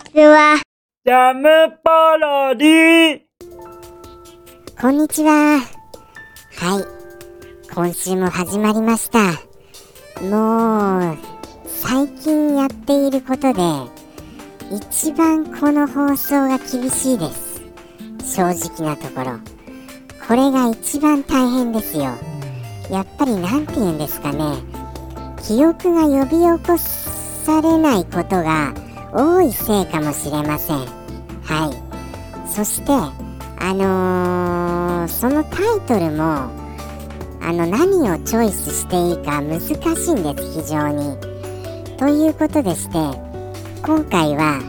ちは。ジャムパロディこんにちは。はい。今週も始まりました。もう、最近やっていることで、一番この放送が厳しいです。正直なところ。これが一番大変ですよ。やっぱりなんて言うんですかね。記憶が呼び起こされないことが多いせいかもしれません。はい。そして、あのーそのタイトルもあの何をチョイスしていいか難しいんです非常に。ということでして今回は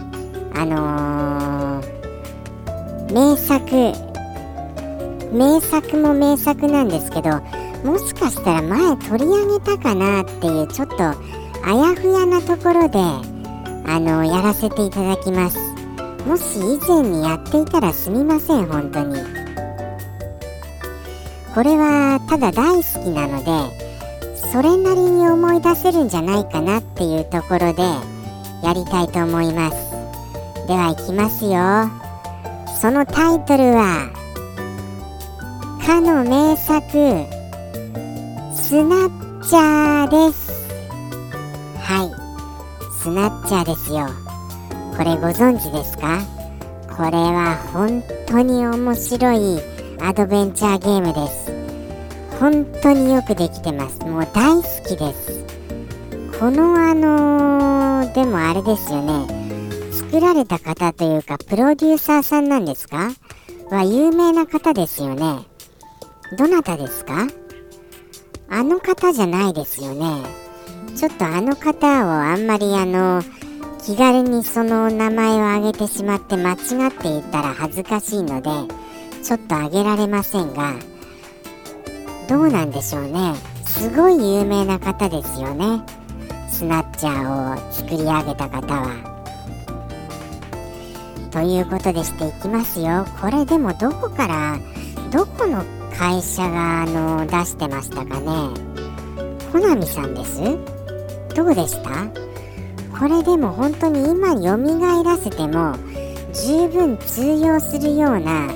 あのー名作名作も名作なんですけどもしかしたら前取り上げたかなっていうちょっとあやふやなところであのやらせていただきます。もし以前にやっていたらすみません本当に。これはただ大好きなのでそれなりに思い出せるんじゃないかなっていうところでやりたいと思います。ではいきますよ。そのタイトルはかの名作スナッチャーです。スナッチャーですよ。これご存知ですか？これは本当に面白いアドベンチャーゲームです。本当によくできてます。もう大好きです。このあのーでもあれですよね。作られた方というかプロデューサーさんなんですか？は有名な方ですよね。どなたですか？あの方じゃないですよね。ちょっとあの方をあんまりあの気軽にその名前を挙げてしまって間違っていたら恥ずかしいのでちょっと挙げられませんがどうなんでしょうね。すごい有名な方ですよね。スナッチャーを作り上げた方は。ということでしていきますよ。これでもどこからどこの会社があの出してましたかね。コナミさんです。どうでした？これでも本当に今蘇らせても十分通用するような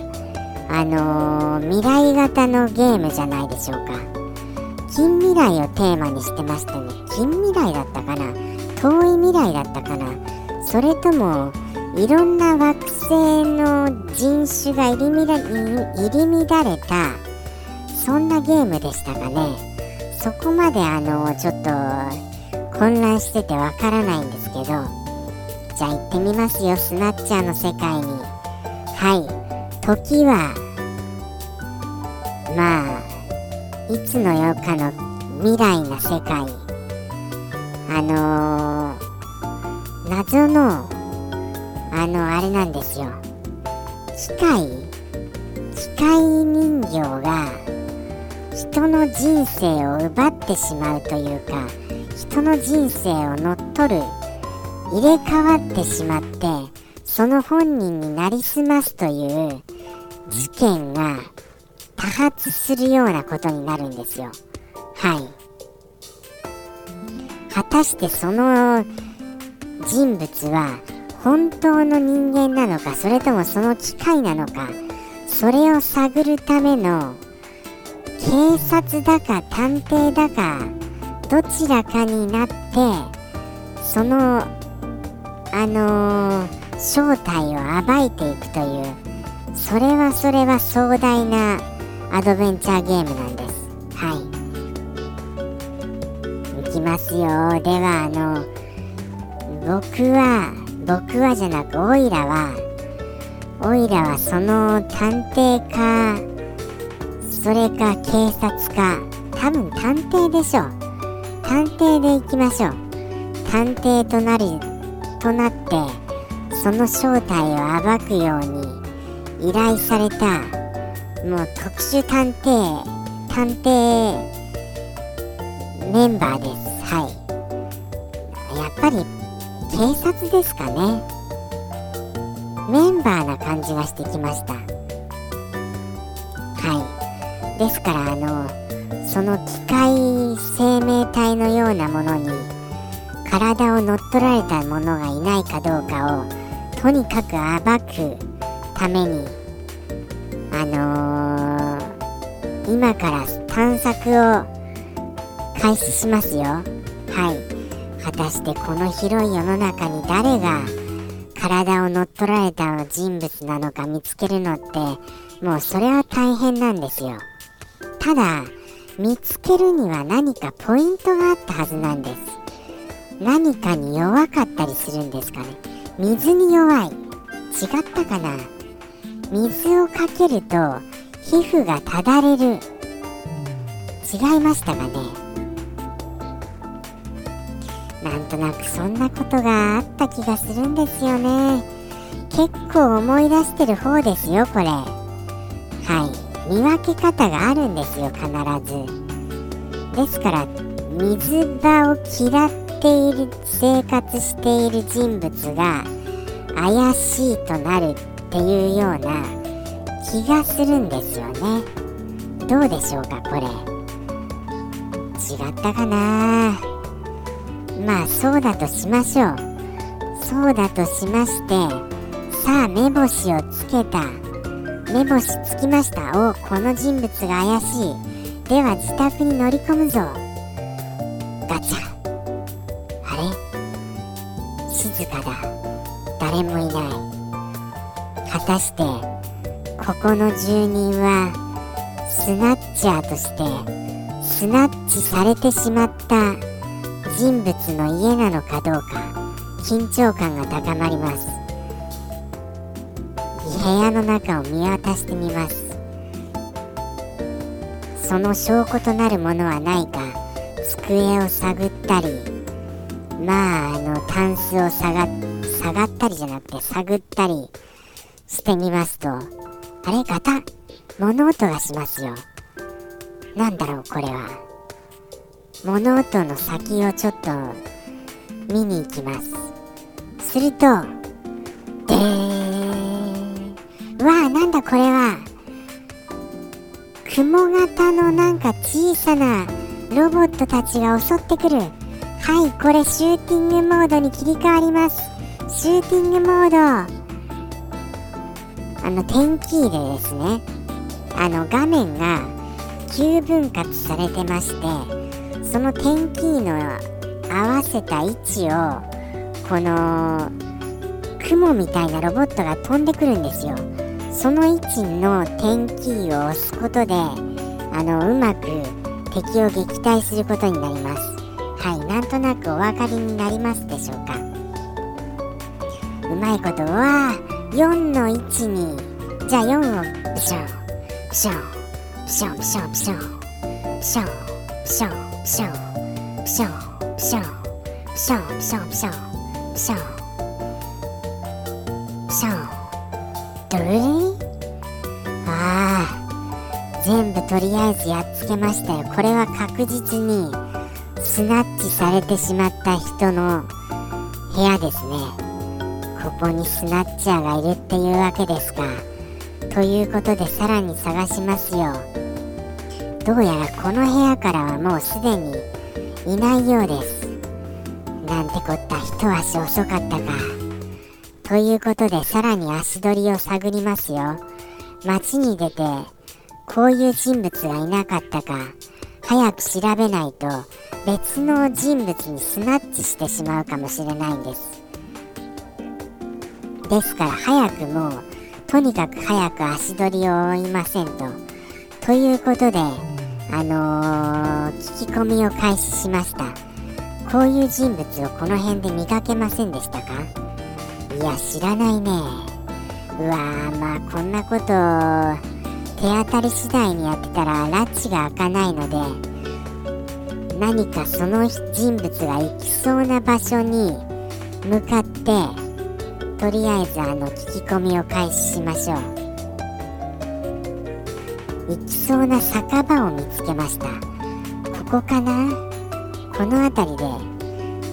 あのー未来型のゲームじゃないでしょうか。近未来をテーマにしてましたね。近未来だったかな？遠い未来だったかな？それともいろんな惑星の人種が入り乱入り乱れたそんなゲームでしたかね。そこまであのちょっと混乱しててわからないんですけどじゃあ行ってみますよスナッチャーの世界に。はい。時はまあいつの世かの未来な世界。あのー謎のあのあれなんですよ。機械。機械人形が人の人生を奪ってしまうというか人の人生を乗っ取る入れ替わってしまってその本人になりすますという事件が多発するようなことになるんですよ。はい。果たしてその人物は本当の人間なのかそれともその機械なのかそれを探るための警察だか探偵だかどちらかになってそのあのー正体を暴いていくというそれはそれは壮大なアドベンチャーゲームなんです。はい。いきますよ。ではあの僕は僕はじゃなくオイラはオイラはその探偵かそれか警察か多分探偵でしょう。探偵で行きましょう。探偵となりとなってその正体を暴くように依頼されたもう特殊探偵探偵メンバーです。はい。やっぱり警察ですかね。メンバーな感じがしてきました。はい。ですからあのその機械生命体のようなものに体を乗っ取られた者がいないかどうかをとにかく暴くためにあのー、今から探索を開始しますよ。はい。果たしてこの広い世の中に誰が体を乗っ取られた人物なのか見つけるのってもうそれは大変なんですよ。ただ見つけるには何かポイントがあったはずなんです。何かに弱かったりするんですかね。水に弱い。違ったかな。水をかけると皮膚がただれる。違いましたかね。なんとなくそんなことがあった気がするんですよね。結構思い出してる方ですよこれ。はい。見分け方があるんですよ必ず。ですから水場を嫌っている生活している人物が怪しいとなるっていうような気がするんですよね。どうでしょうかこれ。違ったかな？まあそうだとしましょう。そうだとしましてさあ目星をつけた。目星つきました。おこの人物が怪しい。では自宅に乗り込むぞ。ガチャ。あれ？静かだ。誰もいない。果たしてここの住人はスナッチャーとしてスナッチされてしまった人物の家なのかどうか緊張感が高まります。部屋の中を見渡してみます。その証拠となるものはないか。机を探ったりまああのタンスを下が下がったりじゃなくて探ったりしてみますとあれガタ物音がしますよ。なんだろうこれは。物音の先をちょっと見に行きます。するとでーわあなんだこれは。雲型のなんか小さなロボットたちが襲ってくる。はいこれシューティングモードに切り替わります。シューティングモード。あの点キーでですね。あの画面が9分割されてましてその点キーの合わせた位置をこの雲みたいなロボットが飛んでくるんですよ。その位置の点キーを押すことであのうまく敵を撃退することになります。はいなんとなくお分かりになりますでしょうか？うまいことは4の位置に。じゃあ4をプションプションプションプションプションプションプションプションプションプションプションプションプションプションプションドルリああ全部とりあえずやっつけましたよ。これは確実にスナッチされてしまった人の部屋ですね。ここにスナッチャーがいるっていうわけですか。ということでさらに探しますよ。どうやらこの部屋からはもうすでにいないようです。なんてこった一足遅かったか。ということでさらに足取りを探りますよ。街に出てこういう人物がいなかったか早く調べないと別の人物にスナッチしてしまうかもしれないんです。ですから早くもうとにかく早く足取りを追いませんと。ということであのー、聞き込みを開始しました。こういう人物をこの辺で見かけませんでしたか？いや知らないね。うわーまあこんなこと手当たり次第にやってたら拉致が開かないので何かその人物が行きそうな場所に向かってとりあえずあの聞き込みを開始しましょう。行きそうな酒場を見つけました。ここかな？この辺りで。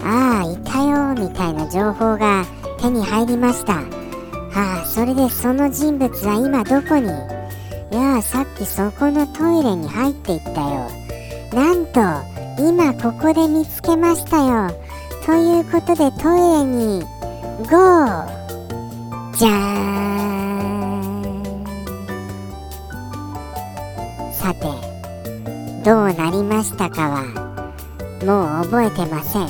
ああいたよみたいな情報が手に入りました。ああそれでその人物は今どこに？いやあさっきそこのトイレに入っていったよ。なんと今ここで見つけましたよ。ということでトイレに GO! じゃーん。さてどうなりましたかはもう覚えてません。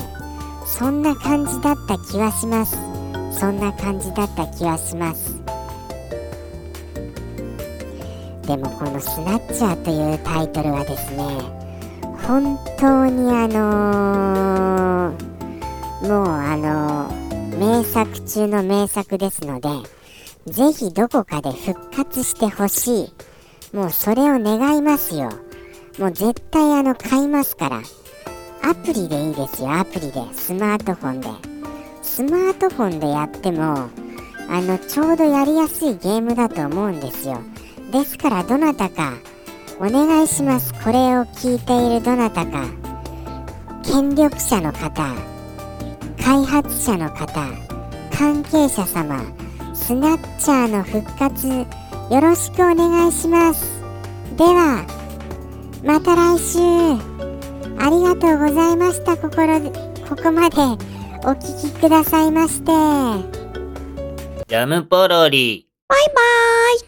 そんな感じだった気はします。そんな感じだった気はします。でもこの「スナッチャー」というタイトルはですね本当にあのーもうあのー名作中の名作ですのでぜひどこかで復活してほしい。もうそれを願いますよ。もう絶対あの買いますから。アプリでいいですよアプリで。スマートフォンで。スマートフォンでやってもあのちょうどやりやすいゲームだと思うんですよ。ですからどなたかお願いします。これを聞いているどなたか権力者の方開発者の方関係者様スナッチャーの復活よろしくお願いします。ではまた来週。ありがとうございました。心ここまで。お聞きくださいましてジャムポロリ。バイバーイ